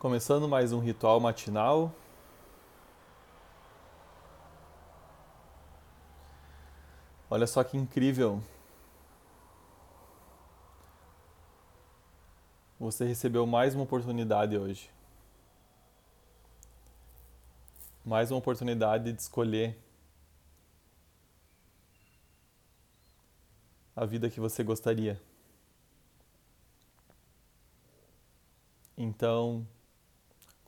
Começando mais um ritual matinal. Olha só que incrível. Você recebeu mais uma oportunidade hoje. Mais uma oportunidade de escolher a vida que você gostaria. Então,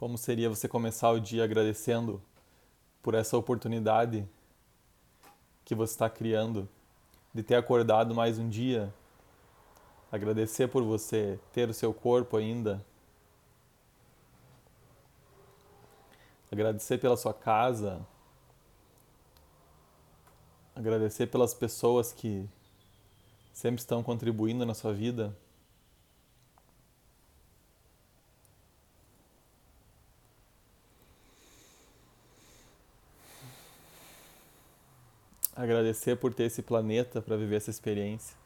como seria você começar o dia agradecendo por essa oportunidade que você está criando de ter acordado mais um dia? Agradecer por você ter o seu corpo ainda. Agradecer pela sua casa. Agradecer pelas pessoas que sempre estão contribuindo na sua vida. Agradecer por ter esse planeta para viver essa experiência.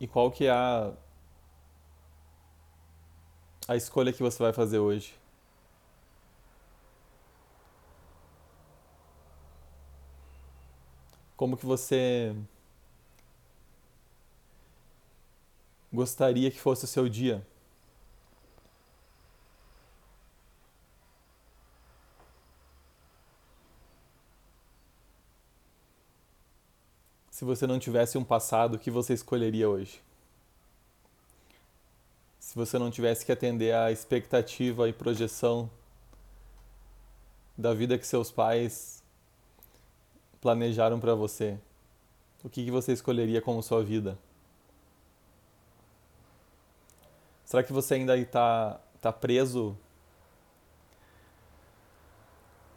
E qual que é a, a escolha que você vai fazer hoje? Como que você gostaria que fosse o seu dia? Se você não tivesse um passado, o que você escolheria hoje? Se você não tivesse que atender à expectativa e projeção da vida que seus pais planejaram para você, o que, que você escolheria como sua vida? Será que você ainda está tá preso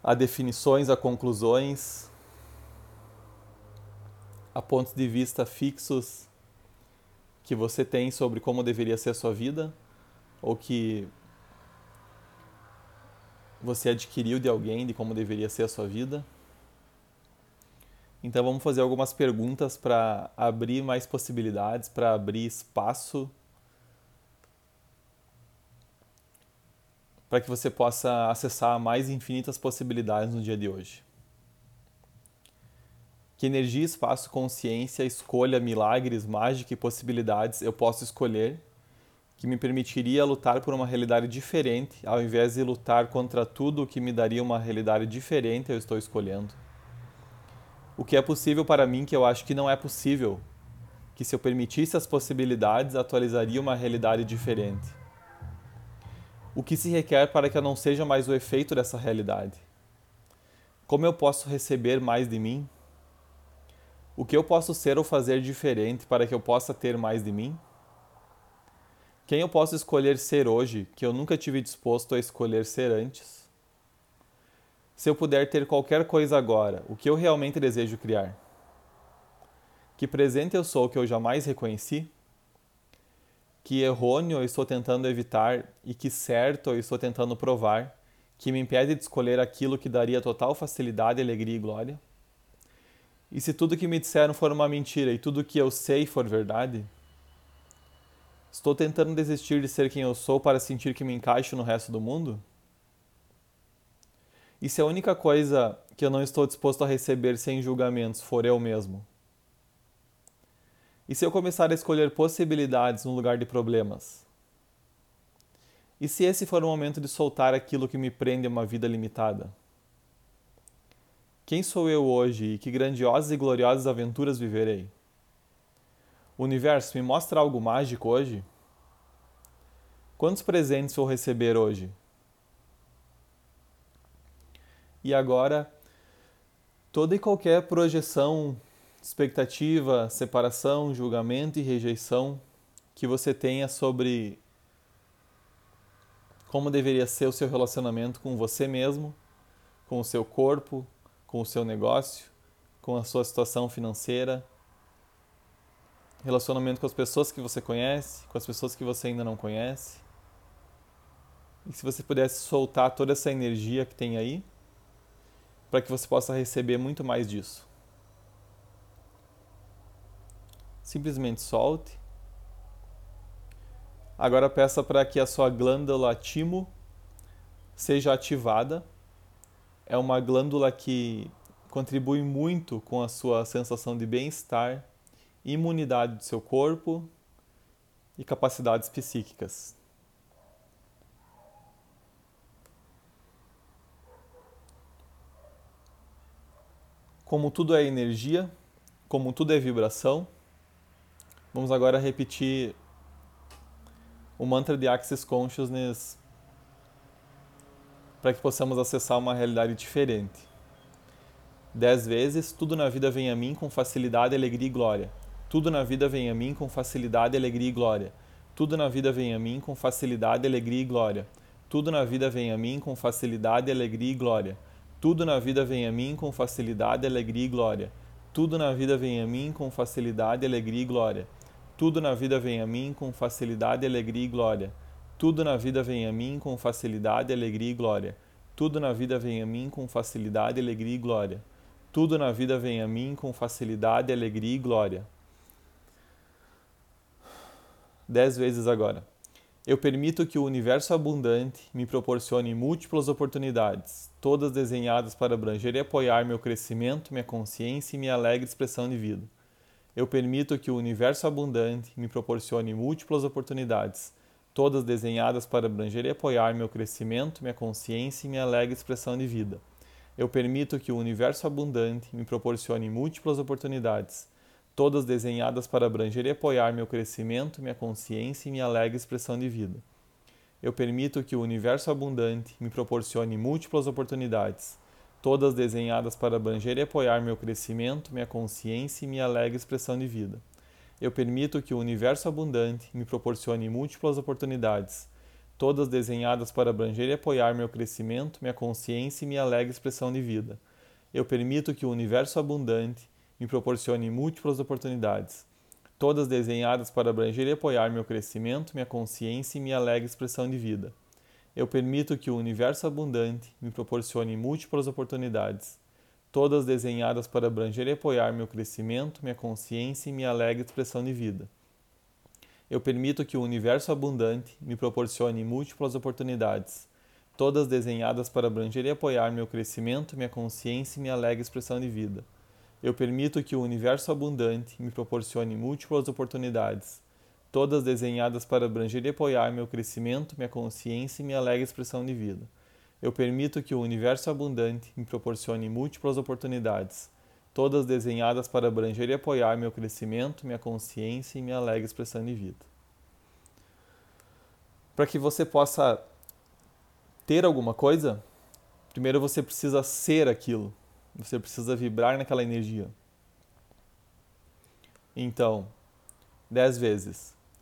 a definições, a conclusões, a pontos de vista fixos que você tem sobre como deveria ser a sua vida? Ou que você adquiriu de alguém de como deveria ser a sua vida? Então vamos fazer algumas perguntas para abrir mais possibilidades, para abrir espaço para que você possa acessar mais infinitas possibilidades no dia de hoje. Que energia, espaço, consciência, escolha, milagres, mágica e possibilidades eu posso escolher que me permitiria lutar por uma realidade diferente, ao invés de lutar contra tudo que me daria uma realidade diferente, eu estou escolhendo o que é possível para mim que eu acho que não é possível, que se eu permitisse as possibilidades, atualizaria uma realidade diferente. O que se requer para que eu não seja mais o efeito dessa realidade? Como eu posso receber mais de mim? O que eu posso ser ou fazer diferente para que eu possa ter mais de mim? Quem eu posso escolher ser hoje que eu nunca tive disposto a escolher ser antes? Se eu puder ter qualquer coisa agora, o que eu realmente desejo criar? Que presente eu sou que eu jamais reconheci? Que errôneo eu estou tentando evitar e que certo eu estou tentando provar, que me impede de escolher aquilo que daria total facilidade, alegria e glória? E se tudo que me disseram for uma mentira e tudo que eu sei for verdade? Estou tentando desistir de ser quem eu sou para sentir que me encaixo no resto do mundo? E se a única coisa que eu não estou disposto a receber sem julgamentos for eu mesmo? E se eu começar a escolher possibilidades no lugar de problemas? E se esse for o momento de soltar aquilo que me prende a uma vida limitada? Quem sou eu hoje e que grandiosas e gloriosas aventuras viverei? O universo me mostra algo mágico hoje? Quantos presentes vou receber hoje? E agora, toda e qualquer projeção, expectativa, separação, julgamento e rejeição que você tenha sobre como deveria ser o seu relacionamento com você mesmo, com o seu corpo, com o seu negócio, com a sua situação financeira, relacionamento com as pessoas que você conhece, com as pessoas que você ainda não conhece. E se você pudesse soltar toda essa energia que tem aí, para que você possa receber muito mais disso. Simplesmente solte. Agora peça para que a sua glândula timo seja ativada. É uma glândula que contribui muito com a sua sensação de bem-estar, imunidade do seu corpo e capacidades psíquicas. Como tudo é energia, como tudo é vibração, vamos agora repetir o mantra de Access Consciousness para que possamos acessar uma realidade diferente. Dez vezes, tudo na vida vem a mim com facilidade, alegria e glória. Tudo na vida vem a mim com facilidade, alegria e glória. Tudo na vida vem a mim com facilidade, alegria e glória. Tudo na vida vem a mim com facilidade, alegria e glória. Tudo na vida vem a mim com facilidade, alegria e glória. Tudo na vida vem a mim com facilidade, alegria e glória. Tudo na vida vem a mim com facilidade, alegria e glória. Tudo na vida vem a mim com facilidade, alegria e glória. Tudo na vida vem a mim com facilidade, alegria e glória. Tudo na vida vem a mim com facilidade, alegria e glória. Dez vezes agora. Eu permito que o universo abundante me proporcione múltiplas oportunidades, todas desenhadas para abranger e apoiar meu crescimento, minha consciência e minha alegre expressão de vida. Eu permito que o universo abundante me proporcione múltiplas oportunidades, todas desenhadas para abranger e apoiar meu crescimento, minha consciência e minha alegre expressão de vida. Eu permito que o universo abundante me proporcione múltiplas oportunidades, todas desenhadas para abranger e apoiar meu crescimento, minha consciência e minha alegre expressão de vida. Eu permito que o universo abundante me proporcione múltiplas oportunidades, todas desenhadas para abranger e apoiar meu crescimento, minha consciência e minha alegre expressão de vida. Eu permito que o universo abundante me proporcione múltiplas oportunidades, todas desenhadas para abranger e apoiar meu crescimento, minha consciência e minha alegre expressão de vida. Eu permito que o universo abundante me proporcione múltiplas oportunidades, todas desenhadas para abranger e apoiar meu crescimento, minha consciência e minha alegre expressão de vida. Eu permito que o universo abundante me proporcione múltiplas oportunidades, todas desenhadas para abranger e apoiar meu crescimento, minha consciência e minha alegre expressão de vida. Eu permito que o universo abundante me proporcione múltiplas oportunidades, todas desenhadas para abranger e apoiar meu crescimento, minha consciência e minha alegre expressão de vida. Eu permito que o universo abundante me proporcione múltiplas oportunidades, todas desenhadas para abranger e apoiar meu crescimento, minha consciência e minha alegre expressão de vida. Eu permito que o universo abundante me proporcione múltiplas oportunidades, todas desenhadas para abranger e apoiar meu crescimento, minha consciência e minha alegre expressão de vida. Para que você possa ter alguma coisa, primeiro você precisa ser aquilo. Você precisa vibrar naquela energia. Então, dez vezes.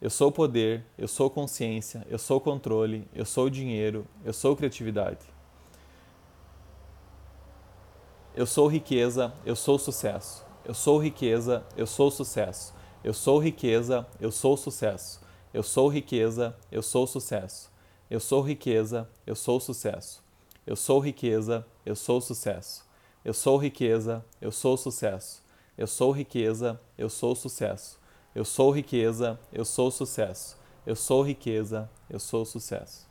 Eu sou poder, eu sou consciência, eu sou controle, eu sou dinheiro, eu sou criatividade. Eu sou riqueza, eu sou sucesso. Eu sou riqueza, eu sou sucesso. Eu sou riqueza, eu sou sucesso. Eu sou riqueza, eu sou sucesso. Eu sou riqueza, eu sou sucesso. Eu sou riqueza, eu sou sucesso. Eu sou riqueza, eu sou sucesso. Eu sou riqueza, eu sou sucesso. Eu sou riqueza, eu sou sucesso. Eu sou riqueza, eu sou sucesso.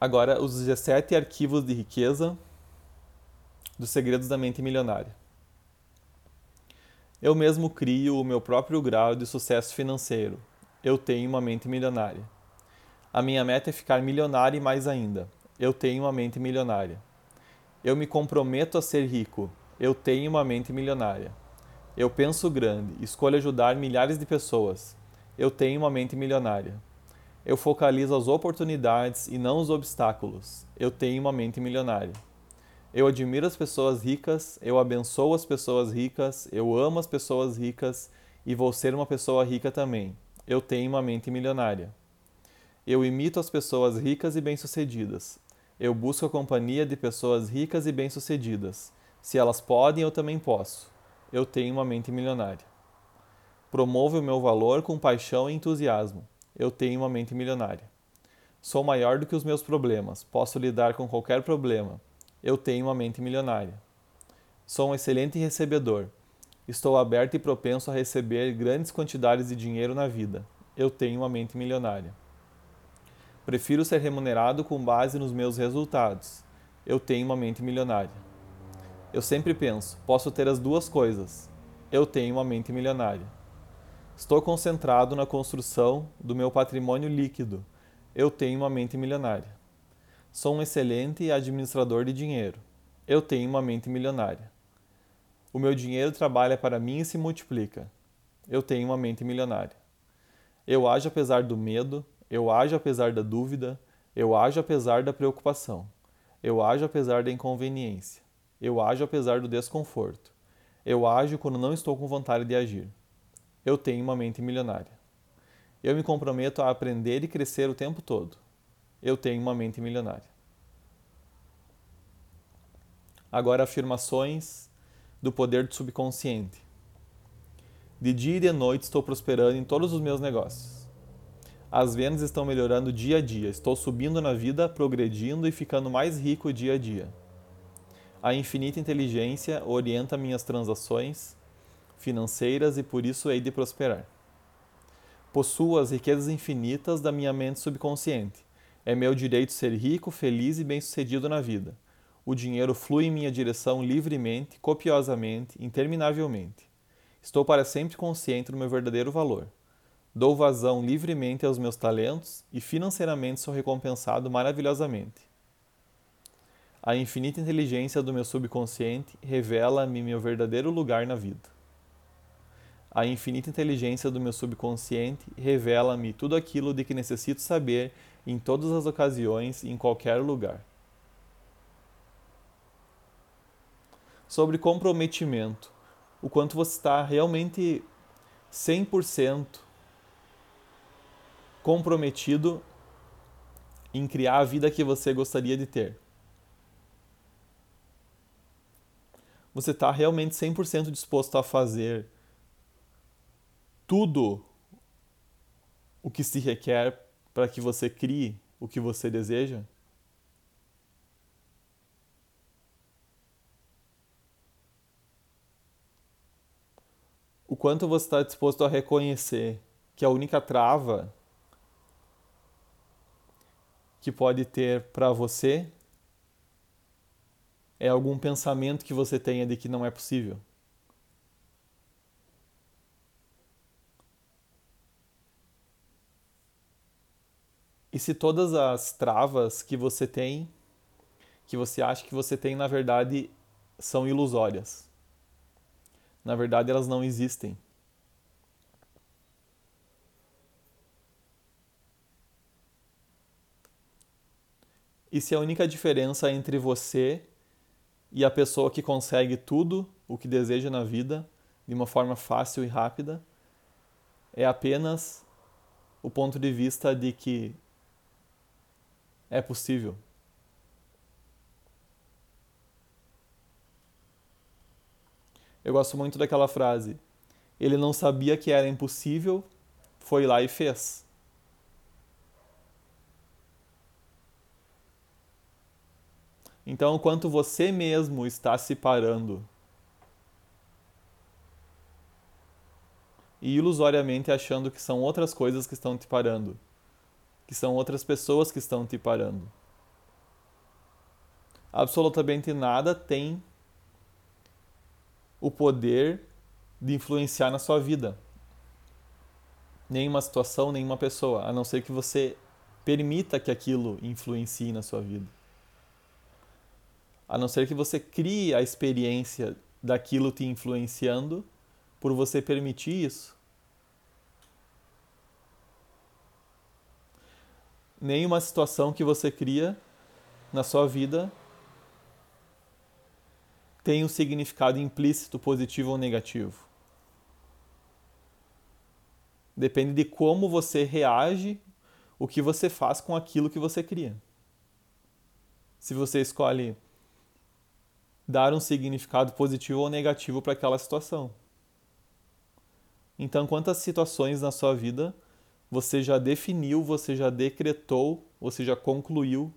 Agora, os 17 arquivos de riqueza dos segredos da mente milionária. Eu mesmo crio o meu próprio grau de sucesso financeiro. Eu tenho uma mente milionária. A minha meta é ficar milionário e mais ainda. Eu tenho uma mente milionária. Eu me comprometo a ser rico. Eu tenho uma mente milionária. Eu penso grande, escolho ajudar milhares de pessoas. Eu tenho uma mente milionária. Eu focalizo as oportunidades e não os obstáculos. Eu tenho uma mente milionária. Eu admiro as pessoas ricas, eu abençoo as pessoas ricas, eu amo as pessoas ricas e vou ser uma pessoa rica também. Eu tenho uma mente milionária. Eu imito as pessoas ricas e bem-sucedidas. Eu busco a companhia de pessoas ricas e bem-sucedidas. Se elas podem, eu também posso. Eu tenho uma mente milionária. Promovo o meu valor com paixão e entusiasmo. Eu tenho uma mente milionária. Sou maior do que os meus problemas. Posso lidar com qualquer problema eu tenho uma mente milionária. Sou um excelente recebedor. Estou aberto e propenso a receber grandes quantidades de dinheiro na vida. Eu tenho uma mente milionária. Prefiro ser remunerado com base nos meus resultados. Eu tenho uma mente milionária. Eu sempre penso, posso ter as duas coisas. Eu tenho uma mente milionária. Estou concentrado na construção do meu patrimônio líquido. Eu tenho uma mente milionária. Sou um excelente administrador de dinheiro. Eu tenho uma mente milionária. O meu dinheiro trabalha para mim e se multiplica. Eu tenho uma mente milionária. Eu ajo apesar do medo, eu ajo apesar da dúvida, eu ajo apesar da preocupação. Eu ajo apesar da inconveniência. Eu ajo apesar do desconforto. Eu ajo quando não estou com vontade de agir. Eu tenho uma mente milionária. Eu me comprometo a aprender e crescer o tempo todo eu tenho uma mente milionária. Agora, afirmações do poder do subconsciente. De dia e de noite estou prosperando em todos os meus negócios. As vendas estão melhorando dia a dia. Estou subindo na vida, progredindo e ficando mais rico dia a dia. A infinita inteligência orienta minhas transações financeiras e por isso hei de prosperar. Possuo as riquezas infinitas da minha mente subconsciente é meu direito ser rico, feliz e bem-sucedido na vida. O dinheiro flui em minha direção livremente, copiosamente, interminavelmente. Estou para sempre consciente do meu verdadeiro valor. Dou vazão livremente aos meus talentos e financeiramente sou recompensado maravilhosamente. A infinita inteligência do meu subconsciente revela-me meu verdadeiro lugar na vida. A infinita inteligência do meu subconsciente revela-me tudo aquilo de que necessito saber em todas as ocasiões em qualquer lugar. Sobre comprometimento, o quanto você está realmente 100% comprometido em criar a vida que você gostaria de ter. Você está realmente 100% disposto a fazer tudo o que se requer para que você crie o que você deseja? O quanto você está disposto a reconhecer que a única trava que pode ter para você é algum pensamento que você tenha de que não é possível? E se todas as travas que você tem, que você acha que você tem, na verdade, são ilusórias? Na verdade, elas não existem. E se a única diferença entre você e a pessoa que consegue tudo o que deseja na vida de uma forma fácil e rápida é apenas o ponto de vista de que é possível. Eu gosto muito daquela frase. Ele não sabia que era impossível, foi lá e fez. Então, quanto você mesmo está se parando e ilusoriamente achando que são outras coisas que estão te parando que são outras pessoas que estão te parando. Absolutamente nada tem o poder de influenciar na sua vida. Nenhuma situação, nenhuma pessoa, a não ser que você permita que aquilo influencie na sua vida. A não ser que você crie a experiência daquilo te influenciando por você permitir isso. Nenhuma situação que você cria na sua vida tem um significado implícito, positivo ou negativo. Depende de como você reage, o que você faz com aquilo que você cria. Se você escolhe dar um significado positivo ou negativo para aquela situação. Então, quantas situações na sua vida você já definiu, você já decretou, você já concluiu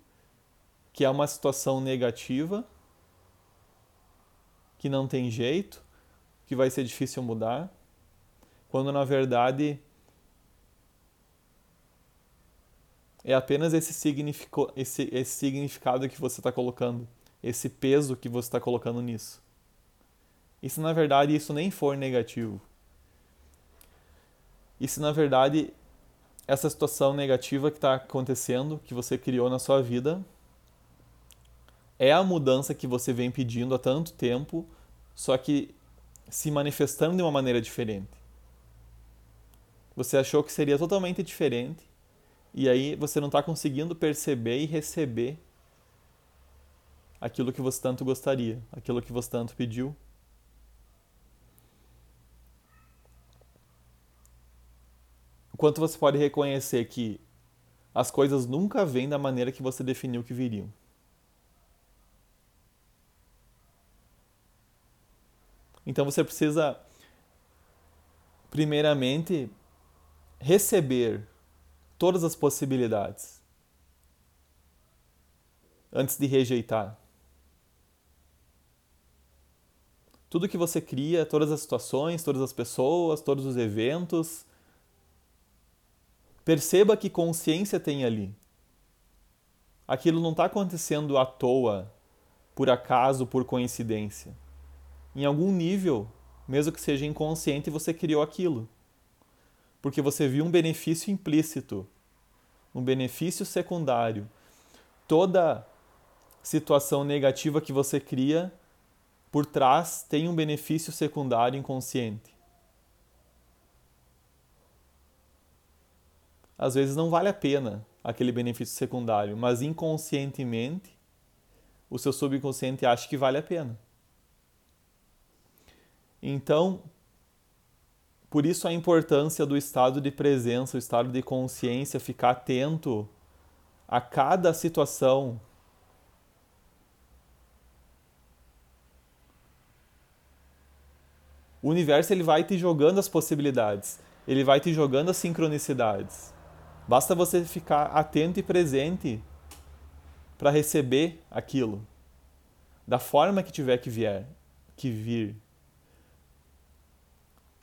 que é uma situação negativa, que não tem jeito, que vai ser difícil mudar, quando na verdade é apenas esse, esse, esse significado que você está colocando, esse peso que você está colocando nisso. E se na verdade isso nem for negativo? E se na verdade essa situação negativa que está acontecendo, que você criou na sua vida, é a mudança que você vem pedindo há tanto tempo, só que se manifestando de uma maneira diferente. Você achou que seria totalmente diferente e aí você não está conseguindo perceber e receber aquilo que você tanto gostaria, aquilo que você tanto pediu. O quanto você pode reconhecer que as coisas nunca vêm da maneira que você definiu que viriam. Então você precisa, primeiramente, receber todas as possibilidades antes de rejeitar. Tudo que você cria, todas as situações, todas as pessoas, todos os eventos, perceba que consciência tem ali. Aquilo não está acontecendo à toa, por acaso, por coincidência. Em algum nível, mesmo que seja inconsciente, você criou aquilo porque você viu um benefício implícito, um benefício secundário. Toda situação negativa que você cria, por trás tem um benefício secundário inconsciente. Às vezes não vale a pena aquele benefício secundário, mas inconscientemente o seu subconsciente acha que vale a pena. Então, por isso a importância do estado de presença, o estado de consciência, ficar atento a cada situação. O universo ele vai te jogando as possibilidades, ele vai te jogando as sincronicidades. Basta você ficar atento e presente para receber aquilo da forma que tiver que vier, que vir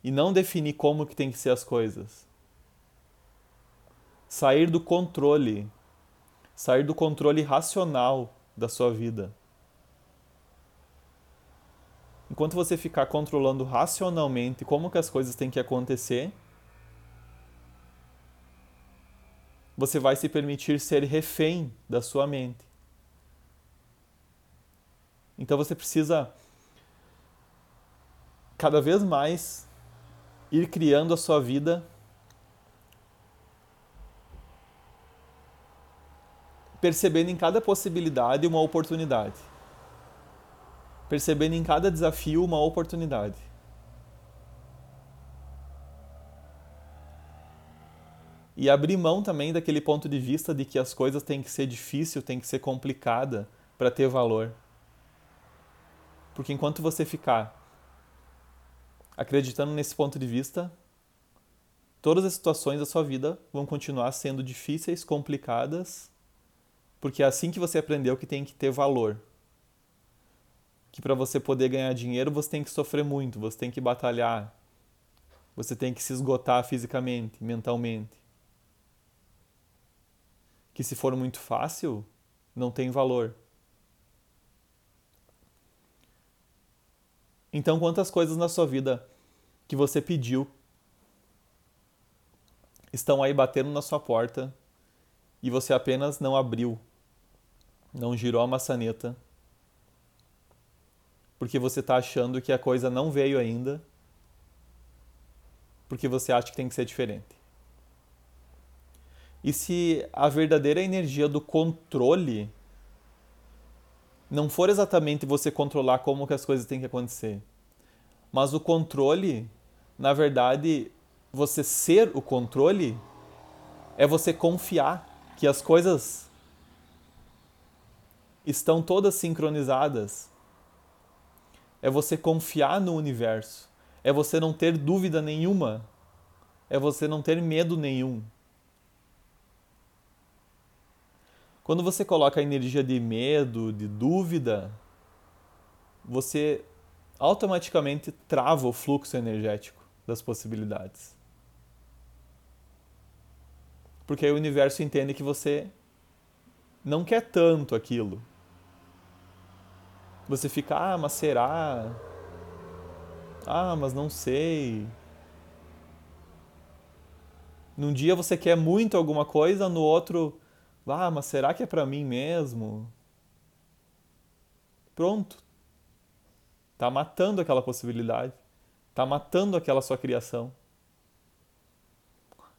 e não definir como que tem que ser as coisas. Sair do controle, sair do controle racional da sua vida. Enquanto você ficar controlando racionalmente como que as coisas têm que acontecer, você vai se permitir ser refém da sua mente. Então você precisa cada vez mais ir criando a sua vida percebendo em cada possibilidade uma oportunidade. Percebendo em cada desafio uma oportunidade. E abrir mão também daquele ponto de vista de que as coisas têm que ser difícil, têm que ser complicada para ter valor. Porque enquanto você ficar acreditando nesse ponto de vista, todas as situações da sua vida vão continuar sendo difíceis, complicadas, porque é assim que você aprendeu que tem que ter valor. Que para você poder ganhar dinheiro, você tem que sofrer muito, você tem que batalhar, você tem que se esgotar fisicamente, mentalmente. Que se for muito fácil, não tem valor. Então, quantas coisas na sua vida que você pediu estão aí batendo na sua porta e você apenas não abriu, não girou a maçaneta, porque você está achando que a coisa não veio ainda, porque você acha que tem que ser diferente. E se a verdadeira energia do controle não for exatamente você controlar como que as coisas têm que acontecer, mas o controle, na verdade, você ser o controle é você confiar que as coisas estão todas sincronizadas. É você confiar no universo. É você não ter dúvida nenhuma. É você não ter medo nenhum. Quando você coloca a energia de medo, de dúvida, você automaticamente trava o fluxo energético das possibilidades. Porque aí o universo entende que você não quer tanto aquilo. Você fica, ah, mas será? Ah, mas não sei. Num dia você quer muito alguma coisa, no outro, ah, mas será que é para mim mesmo? Pronto. Tá matando aquela possibilidade. Tá matando aquela sua criação.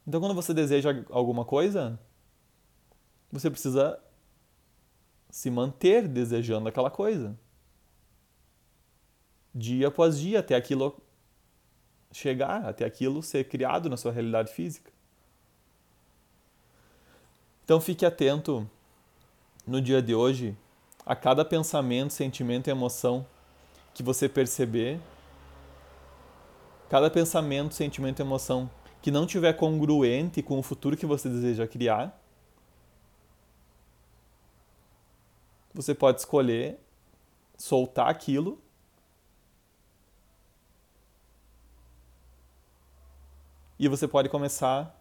Então, quando você deseja alguma coisa, você precisa se manter desejando aquela coisa. Dia após dia, até aquilo chegar, até aquilo ser criado na sua realidade física. Então, fique atento no dia de hoje a cada pensamento, sentimento e emoção que você perceber. Cada pensamento, sentimento e emoção que não tiver congruente com o futuro que você deseja criar, você pode escolher soltar aquilo e você pode começar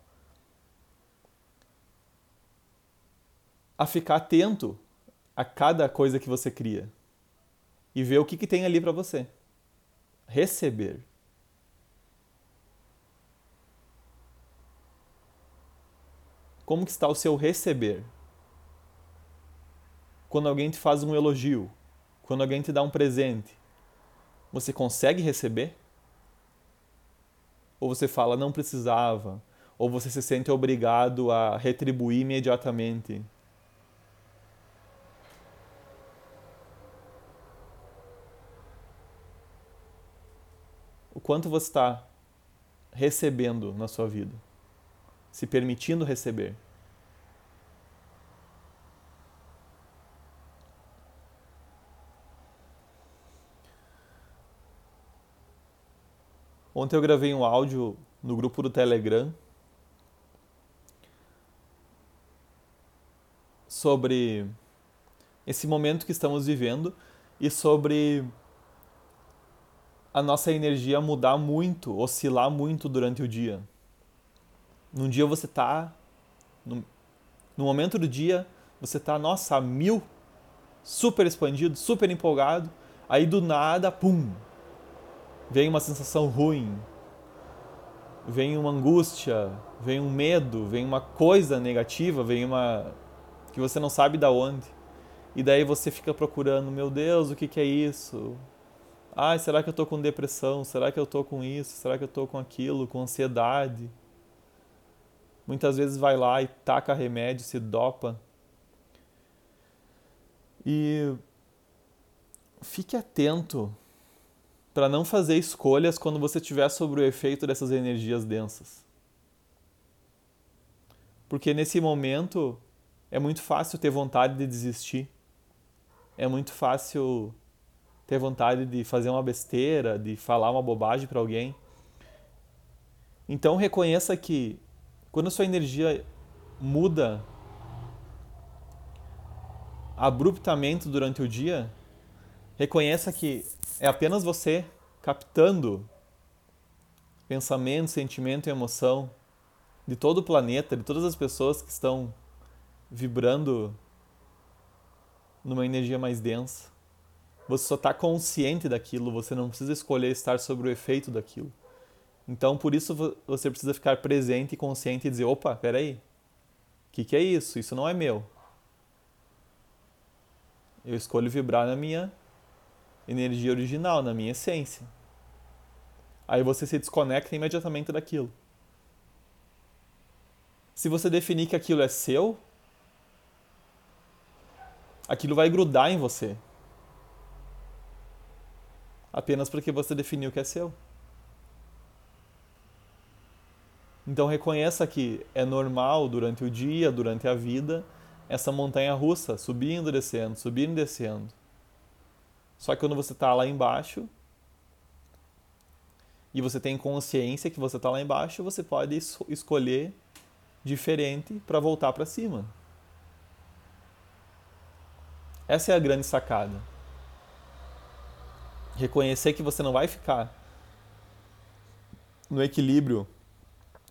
a ficar atento a cada coisa que você cria e ver o que, que tem ali para você. Receber. Como que está o seu receber? Quando alguém te faz um elogio, quando alguém te dá um presente, você consegue receber? Ou você fala não precisava? Ou você se sente obrigado a retribuir imediatamente? O quanto você está recebendo na sua vida? se permitindo receber. Ontem eu gravei um áudio no grupo do Telegram sobre esse momento que estamos vivendo e sobre a nossa energia mudar muito, oscilar muito durante o dia. Num dia você tá. No, no momento do dia, você tá, nossa, mil, super expandido, super empolgado. Aí do nada, pum! Vem uma sensação ruim, vem uma angústia, vem um medo, vem uma coisa negativa, vem uma. que você não sabe da onde. E daí você fica procurando, meu Deus, o que, que é isso? Ai, será que eu tô com depressão? Será que eu tô com isso? Será que eu tô com aquilo? Com ansiedade? muitas vezes vai lá e taca remédio, se dopa. E fique atento para não fazer escolhas quando você estiver sob o efeito dessas energias densas. Porque nesse momento é muito fácil ter vontade de desistir. É muito fácil ter vontade de fazer uma besteira, de falar uma bobagem para alguém. Então reconheça que quando a sua energia muda abruptamente durante o dia, reconheça que é apenas você captando pensamento, sentimento e emoção de todo o planeta, de todas as pessoas que estão vibrando numa energia mais densa. Você só está consciente daquilo, você não precisa escolher estar sobre o efeito daquilo. Então, por isso você precisa ficar presente e consciente e dizer: opa, peraí, o que, que é isso? Isso não é meu. Eu escolho vibrar na minha energia original, na minha essência. Aí você se desconecta imediatamente daquilo. Se você definir que aquilo é seu, aquilo vai grudar em você. Apenas porque você definiu que é seu. Então reconheça que é normal durante o dia, durante a vida, essa montanha russa, subindo e descendo, subindo e descendo. Só que quando você está lá embaixo e você tem consciência que você está lá embaixo, você pode escolher diferente para voltar para cima. Essa é a grande sacada. Reconhecer que você não vai ficar no equilíbrio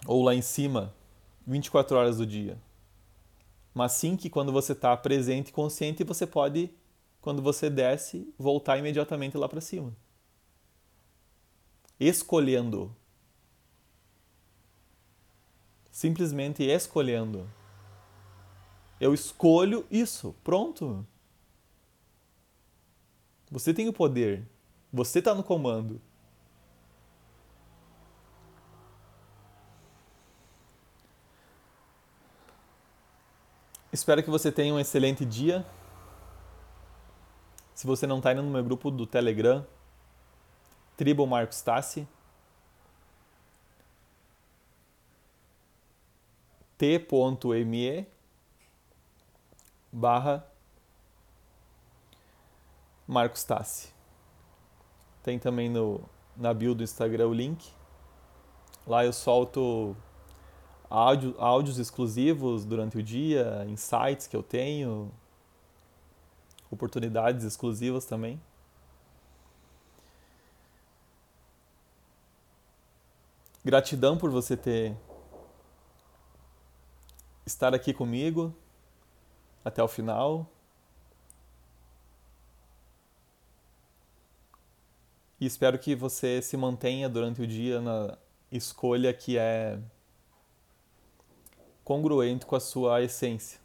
ou lá em cima 24 horas do dia. Mas sim que quando você está presente e consciente, você pode, quando você desce, voltar imediatamente lá para cima. Escolhendo. Simplesmente escolhendo. Eu escolho isso. Pronto. Você tem o poder. Você está no comando. Espero que você tenha um excelente dia. Se você não está indo no meu grupo do Telegram, Tribo Marcos Tassi, t.me barra Marcos Tassi. Tem também no, na bio do Instagram o link. Lá eu solto áudio, áudios exclusivos durante o dia, insights que eu tenho, oportunidades exclusivas também. Gratidão por você ter estar aqui comigo até o final. E espero que você se mantenha durante o dia na escolha que é congruente com a sua essência.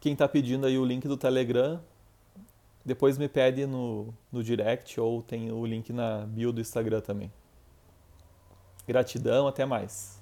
Quem está pedindo aí o link do Telegram, depois me pede no, no direct ou tem o link na bio do Instagram também. Gratidão, até mais.